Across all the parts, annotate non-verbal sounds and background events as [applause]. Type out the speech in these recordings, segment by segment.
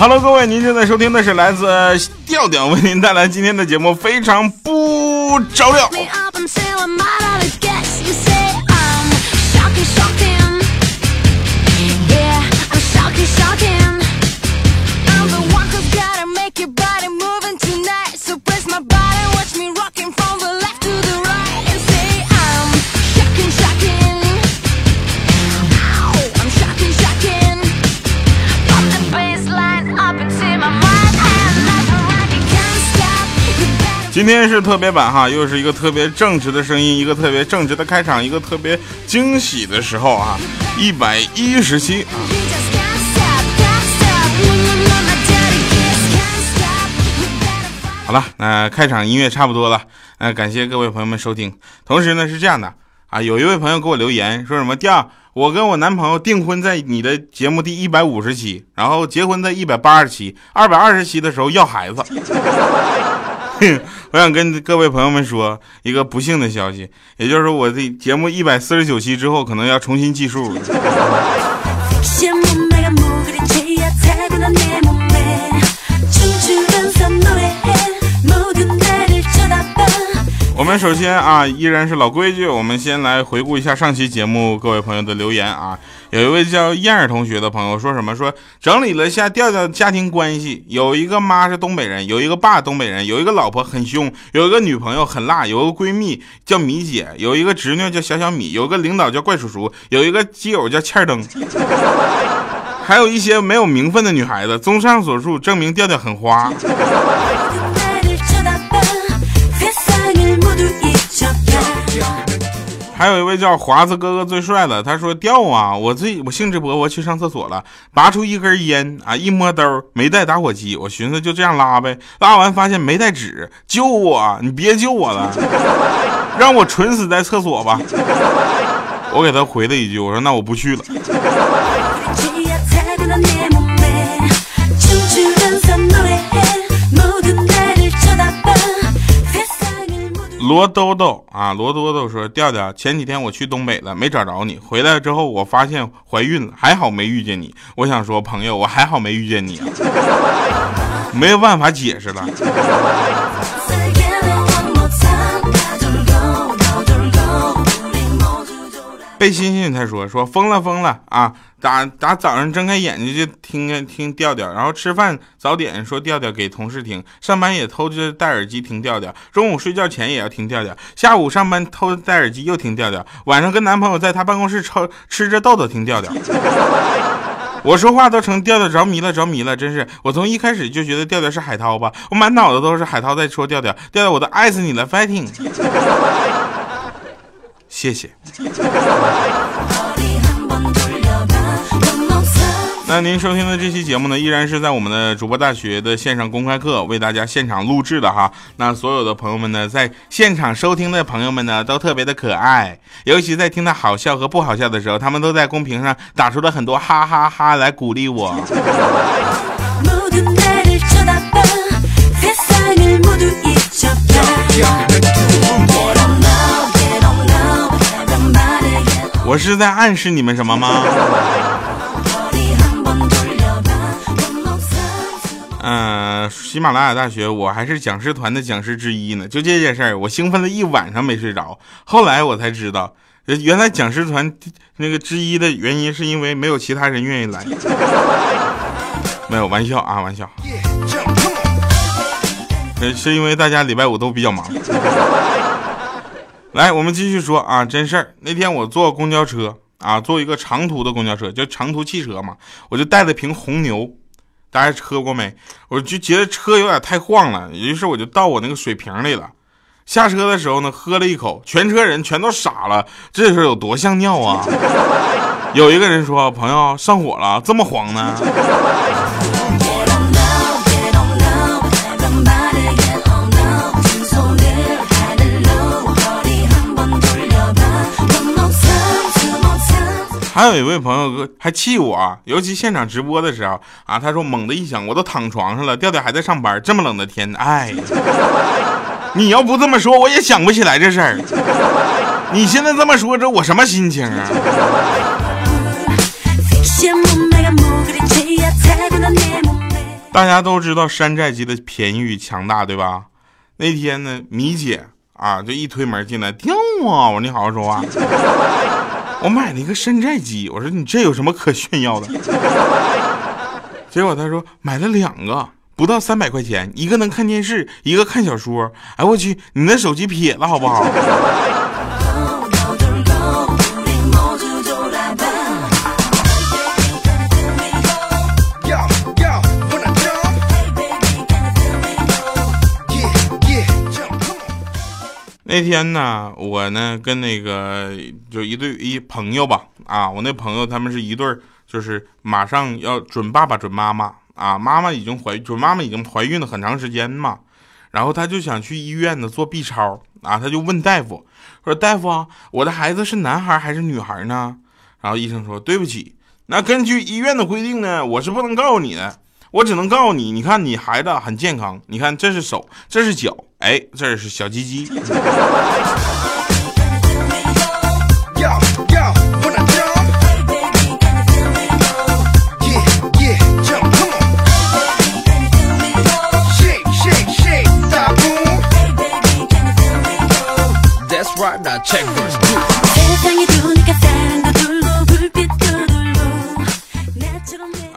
Hello，各位，您正在收听的是来自调调为您带来今天的节目，非常不着调。今天是特别版哈，又是一个特别正直的声音，一个特别正直的开场，一个特别惊喜的时候啊！一百一十期啊！好了，那开场音乐差不多了，呃，感谢各位朋友们收听。同时呢，是这样的啊，有一位朋友给我留言说什么第二，我跟我男朋友订婚在你的节目第一百五十期，然后结婚在一百八十期，二百二十期的时候要孩子。[laughs] 我想跟各位朋友们说一个不幸的消息，也就是说，我的节目一百四十九期之后，可能要重新计数。我们首先啊，依然是老规矩，我们先来回顾一下上期节目各位朋友的留言啊。有一位叫燕儿同学的朋友说什么？说整理了下调调家庭关系，有一个妈是东北人，有一个爸东北人，有一个老婆很凶，有一个女朋友很辣，有个闺蜜叫米姐，有一个侄女叫小小米，有个领导叫怪叔叔，有一个基友叫欠灯，还有一些没有名分的女孩子。综上所述，证明调调很花。还有一位叫华子哥哥最帅的，他说掉啊，我最我兴致勃勃去上厕所了，拔出一根烟啊，一摸兜没带打火机，我寻思就这样拉呗，拉完发现没带纸，救我，你别救我了，[laughs] 让我蠢死在厕所吧。我给他回了一句，我说那我不去了。罗兜兜啊，罗兜兜说：“调调，前几天我去东北了，没找着你。回来之后，我发现怀孕了，还好没遇见你。我想说，朋友，我还好没遇见你啊，没有办法解释了。”被星星他说说疯了疯了啊！打打早上睁开眼睛就听听调调，然后吃饭早点说调调给同事听，上班也偷着戴耳机听调调，中午睡觉前也要听调调，下午上班偷着戴耳机又听调调，晚上跟男朋友在他办公室抽吃着豆豆听调调。[laughs] 我说话都成调调着迷了着迷了，真是！我从一开始就觉得调调是海涛吧，我满脑子都是海涛在说调调，调调我都爱死你了，fighting。[laughs] 谢谢。[laughs] 那您收听的这期节目呢，依然是在我们的主播大学的线上公开课为大家现场录制的哈。那所有的朋友们呢，在现场收听的朋友们呢，都特别的可爱，尤其在听到好笑和不好笑的时候，他们都在公屏上打出了很多哈哈哈来鼓励我。[laughs] 我是在暗示你们什么吗？嗯，喜马拉雅大学，我还是讲师团的讲师之一呢。就这件事儿，我兴奋了一晚上没睡着。后来我才知道，原来讲师团那个之一的原因是因为没有其他人愿意来。没有玩笑啊，玩笑。是因为大家礼拜五都比较忙。来，我们继续说啊，真事儿。那天我坐公交车啊，坐一个长途的公交车，就长途汽车嘛，我就带了瓶红牛，大家喝过没？我就觉得车有点太晃了，于是我就倒我那个水瓶里了。下车的时候呢，喝了一口，全车人全都傻了，这是有多像尿啊？有一个人说：“朋友上火了，这么黄呢？”还有一位朋友哥还气我，尤其现场直播的时候啊，他说猛的一响，我都躺床上了，调调还在上班，这么冷的天，哎，你要不这么说，我也想不起来这事儿。你现在这么说，这我什么心情啊？大家都知道山寨机的便宜与强大，对吧？那天呢，米姐啊，就一推门进来，跳啊！我说你好好说话。我买了一个山寨机，我说你这有什么可炫耀的？[laughs] 结果他说买了两个，不到三百块钱，一个能看电视，一个看小说。哎我去，你那手机撇了好不好？那天呢，我呢跟那个就一对一朋友吧，啊，我那朋友他们是一对儿，就是马上要准爸爸准妈妈啊，妈妈已经怀准妈妈已经怀孕了很长时间嘛，然后他就想去医院呢做 B 超啊，他就问大夫说大夫啊，我的孩子是男孩还是女孩呢？然后医生说对不起，那根据医院的规定呢，我是不能告诉你的。我只能告诉你，你看你孩子很健康，你看这是手，这是脚，哎，这是小鸡鸡。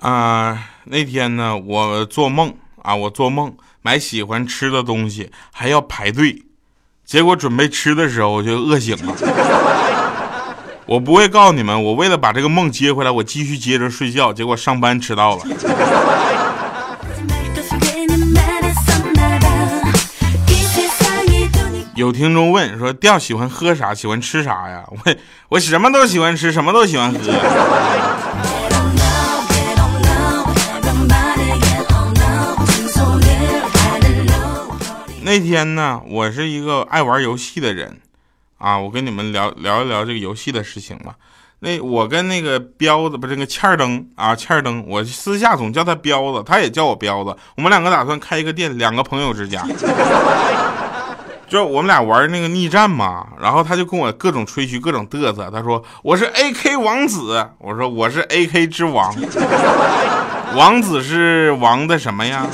啊。那天呢，我做梦啊，我做梦买喜欢吃的东西还要排队，结果准备吃的时候我就饿醒了。[laughs] 我不会告诉你们，我为了把这个梦接回来，我继续接着睡觉，结果上班迟到了。有听众问说，调喜欢喝啥？喜欢吃啥呀？我我什么都喜欢吃，什么都喜欢喝。那天呢，我是一个爱玩游戏的人，啊，我跟你们聊聊一聊这个游戏的事情吧。那我跟那个彪子，不是那个欠儿灯啊，欠儿灯，我私下总叫他彪子，他也叫我彪子。我们两个打算开一个店，两个朋友之家，[laughs] 就我们俩玩那个逆战嘛。然后他就跟我各种吹嘘，各种嘚瑟。他说我是 AK 王子，我说我是 AK 之王，王子是王的什么呀？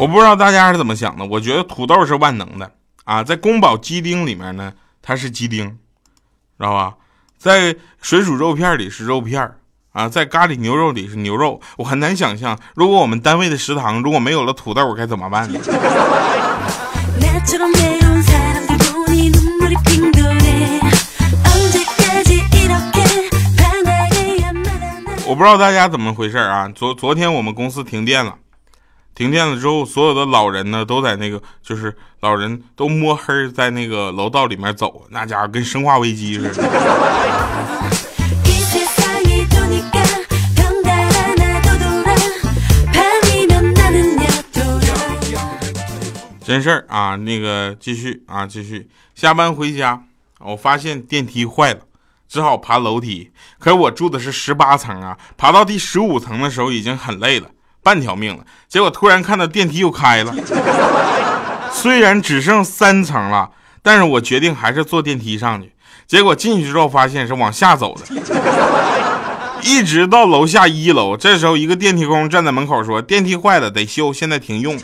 我不知道大家是怎么想的，我觉得土豆是万能的啊，在宫保鸡丁里面呢，它是鸡丁，知道吧？在水煮肉片里是肉片啊，在咖喱牛肉里是牛肉。我很难想象，如果我们单位的食堂如果没有了土豆，我该怎么办呢？我不知道大家怎么回事啊？昨昨天我们公司停电了。停电了之后，所有的老人呢都在那个，就是老人都摸黑在那个楼道里面走，那家伙跟生化危机似的。真事儿啊，那个继续啊，继续。下班回家，我发现电梯坏了，只好爬楼梯。可我住的是十八层啊，爬到第十五层的时候已经很累了。半条命了，结果突然看到电梯又开了，[laughs] 虽然只剩三层了，但是我决定还是坐电梯上去。结果进去之后发现是往下走的，一直到楼下一楼。这时候一个电梯工站在门口说：“电梯坏了，得修，现在停用。”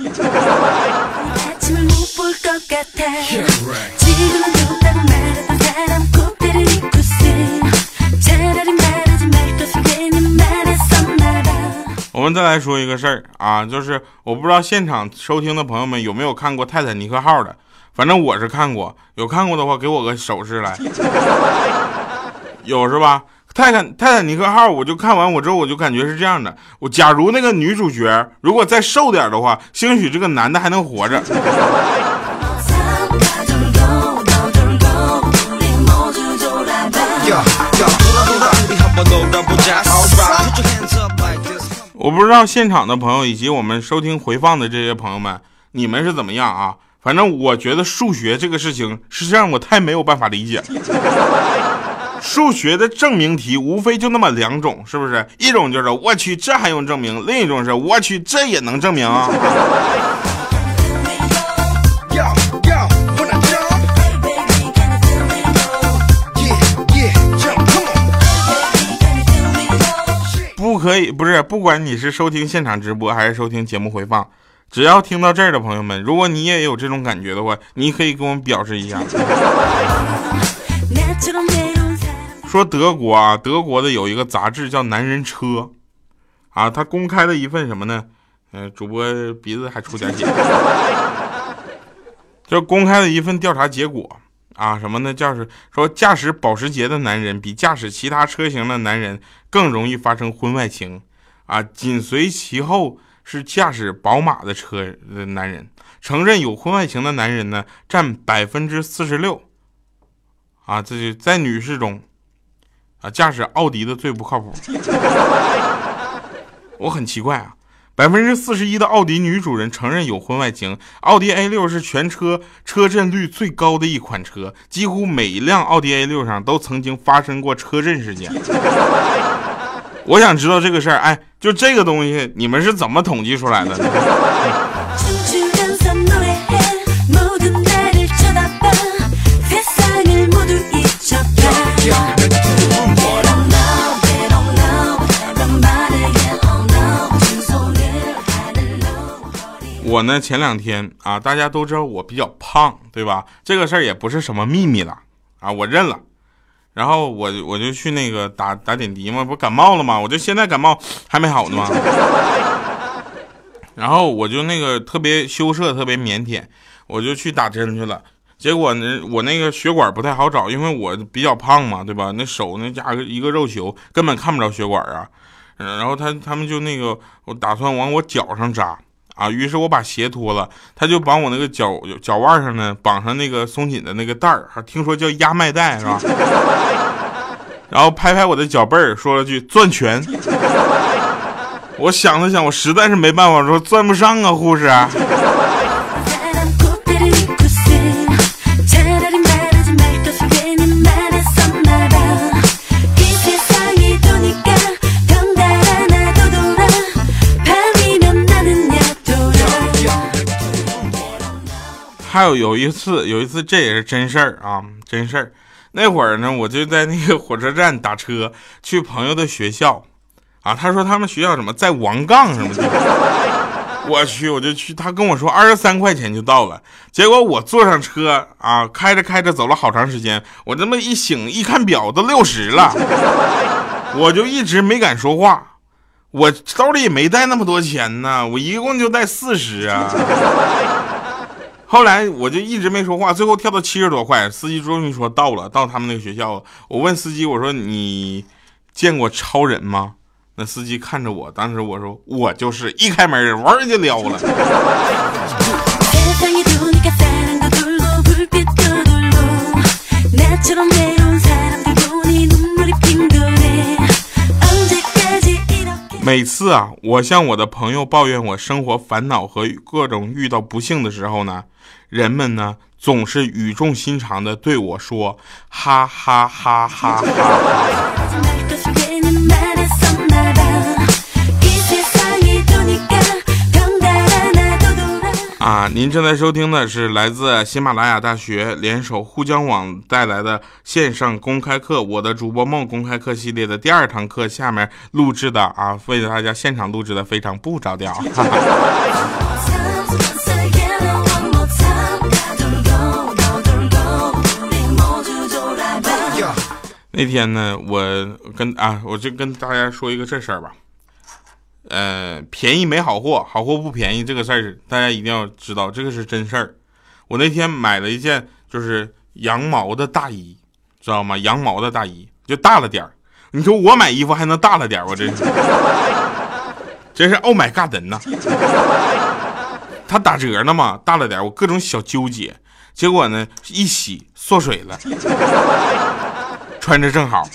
我们再来说一个事儿啊，就是我不知道现场收听的朋友们有没有看过《泰坦尼克号》的，反正我是看过，有看过的话给我个手势来，[laughs] 有是吧？泰坦泰坦尼克号，我就看完我之后我就感觉是这样的，我假如那个女主角如果再瘦点的话，兴许这个男的还能活着。我不知道现场的朋友以及我们收听回放的这些朋友们，你们是怎么样啊？反正我觉得数学这个事情实际上我太没有办法理解。[laughs] 数学的证明题无非就那么两种，是不是？一种就是我去，这还用证明；另一种是我去，这也能证明。啊以，不是，不管你是收听现场直播还是收听节目回放，只要听到这儿的朋友们，如果你也有这种感觉的话，你可以跟我们表示一下。[laughs] 说德国啊，德国的有一个杂志叫《男人车》，啊，他公开了一份什么呢？嗯，主播鼻子还出点血，[laughs] 就公开了一份调查结果啊，什么呢？驾驶说驾驶保时捷的男人比驾驶其他车型的男人更容易发生婚外情啊，紧随其后是驾驶宝马的车的男人，承认有婚外情的男人呢占百分之四十六，啊，这就在女士中。啊，驾驶奥迪的最不靠谱。[laughs] 我很奇怪啊，百分之四十一的奥迪女主人承认有婚外情。奥迪 A 六是全车车震率最高的一款车，几乎每一辆奥迪 A 六上都曾经发生过车震事件。[laughs] 我想知道这个事儿，哎，就这个东西，你们是怎么统计出来的呢？我呢，前两天啊，大家都知道我比较胖，对吧？这个事儿也不是什么秘密了啊，我认了。然后我我就去那个打打点滴嘛，不感冒了吗？我就现在感冒还没好呢吗？然后我就那个特别羞涩，特别腼腆，我就去打针去了。结果呢，我那个血管不太好找，因为我比较胖嘛，对吧？那手那加个一个肉球，根本看不着血管啊。然后他他们就那个，我打算往我脚上扎。啊！于是我把鞋脱了，他就把我那个脚脚腕上呢绑上那个松紧的那个带儿，还听说叫压脉带是吧？[laughs] 然后拍拍我的脚背儿，说了句“攥拳”。[laughs] 我想了想，我实在是没办法，说攥不上啊，护士。还有有一次，有一次这也是真事儿啊，真事儿。那会儿呢，我就在那个火车站打车去朋友的学校，啊，他说他们学校什么在王杠什么的，我去，我就去。他跟我说二十三块钱就到了，结果我坐上车啊，开着开着走了好长时间，我这么一醒一看表都六十了，我就一直没敢说话，我兜里也没带那么多钱呢，我一共就带四十啊。后来我就一直没说话，最后跳到七十多块，司机终于说到了，到他们那个学校了。我问司机，我说你见过超人吗？那司机看着我，当时我说我就是，一开门玩就撩了。每次啊，我向我的朋友抱怨我生活烦恼和各种遇到不幸的时候呢。人们呢总是语重心长的对我说：“哈哈哈哈哈。”啊，您正在收听的是来自喜马拉雅大学联手沪江网带来的线上公开课《我的主播梦》公开课系列的第二堂课，下面录制的啊，为大家现场录制的非常不着调。哈 [laughs] 哈那天呢，我跟啊，我就跟大家说一个这事儿吧。呃，便宜没好货，好货不便宜，这个事儿大家一定要知道，这个是真事儿。我那天买了一件就是羊毛的大衣，知道吗？羊毛的大衣就大了点儿。你说我买衣服还能大了点儿？我真是，真是 Oh my God 人呐！他打折呢嘛，大了点儿，我各种小纠结，结果呢一洗缩水了。穿着正好。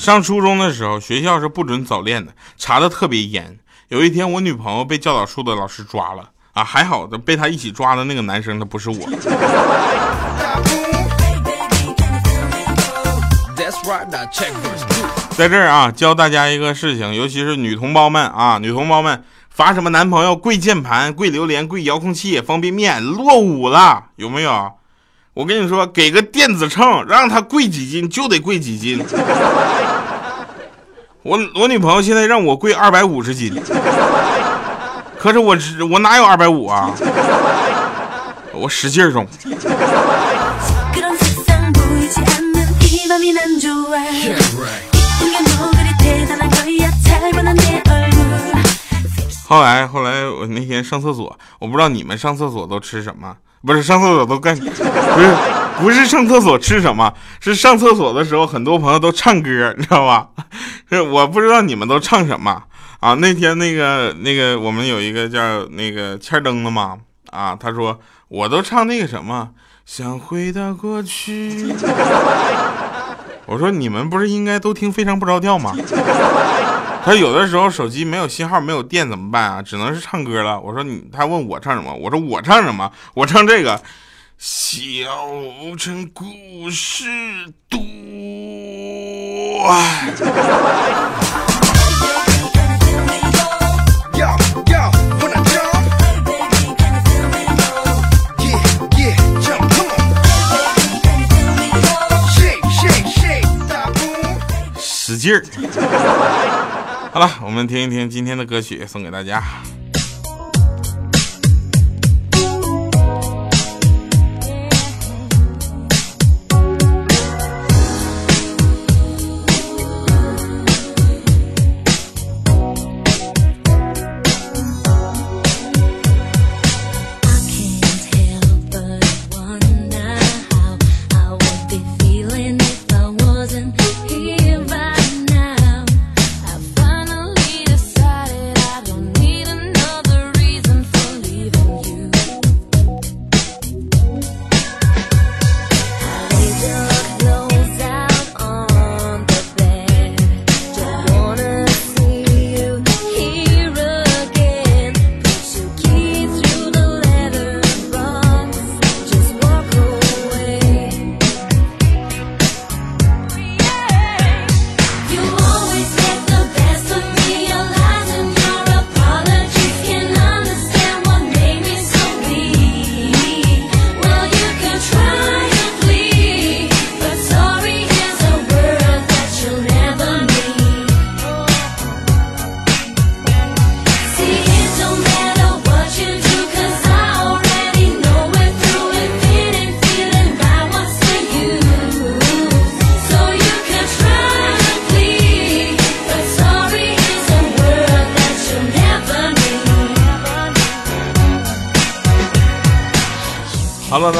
上初中的时候，学校是不准早恋的，查的特别严。有一天，我女朋友被教导处的老师抓了啊，还好的被他一起抓的那个男生他不是我。在这儿啊，教大家一个事情，尤其是女同胞们啊，女同胞们罚什么男朋友跪键盘、跪榴莲、跪遥控器、方便面，落伍了，有没有？我跟你说，给个电子秤，让他跪几斤就得跪几斤。我我女朋友现在让我跪二百五十斤，可是我我哪有二百五啊？我使劲儿中。后来后来我那天上厕所，我不知道你们上厕所都吃什么。不是上厕所都干，不是不是上厕所吃什么？是上厕所的时候，很多朋友都唱歌，你知道吧？是 [laughs] 我不知道你们都唱什么啊？那天那个那个我们有一个叫那个欠灯的嘛啊，他说我都唱那个什么，想回到过去。[laughs] 我说你们不是应该都听非常不着调吗？他有的时候手机没有信号，没有电怎么办啊？只能是唱歌了。我说你，他问我唱什么？我说我唱什么？我唱这个，小城故事多。使劲儿。好了，我们听一听今天的歌曲，送给大家。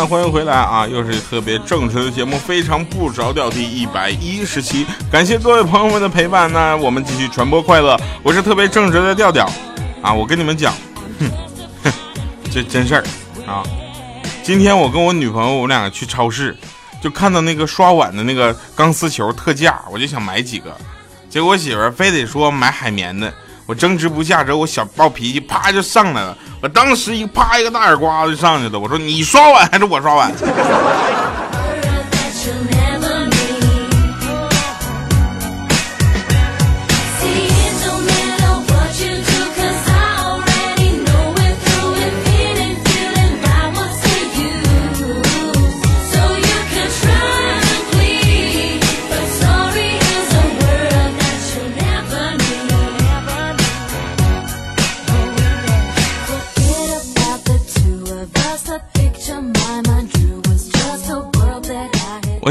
欢迎回来啊！又是特别正直的节目，非常不着调第一百一十期，感谢各位朋友们的陪伴。那我们继续传播快乐，我是特别正直的调调啊！我跟你们讲，哼哼，这真事儿啊！今天我跟我女朋友，我们两个去超市，就看到那个刷碗的那个钢丝球特价，我就想买几个，结果我媳妇儿非得说买海绵的。我争执不下，之后我小暴脾气啪就上来了，我当时一啪一个大耳刮子就上去了。我说你刷碗还是我刷碗？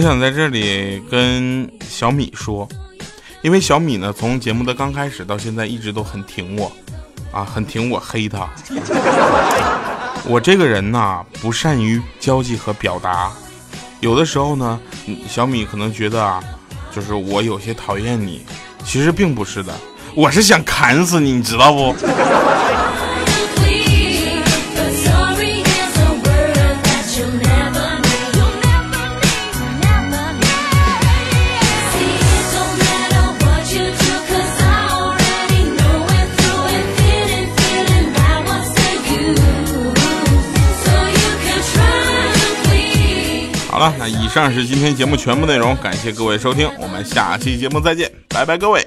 想在这里跟小米说，因为小米呢，从节目的刚开始到现在一直都很挺我，啊，很挺我黑他。我这个人呢，不善于交际和表达，有的时候呢，小米可能觉得啊，就是我有些讨厌你，其实并不是的，我是想砍死你，你知道不？那以上是今天节目全部内容，感谢各位收听，我们下期节目再见，拜拜，各位。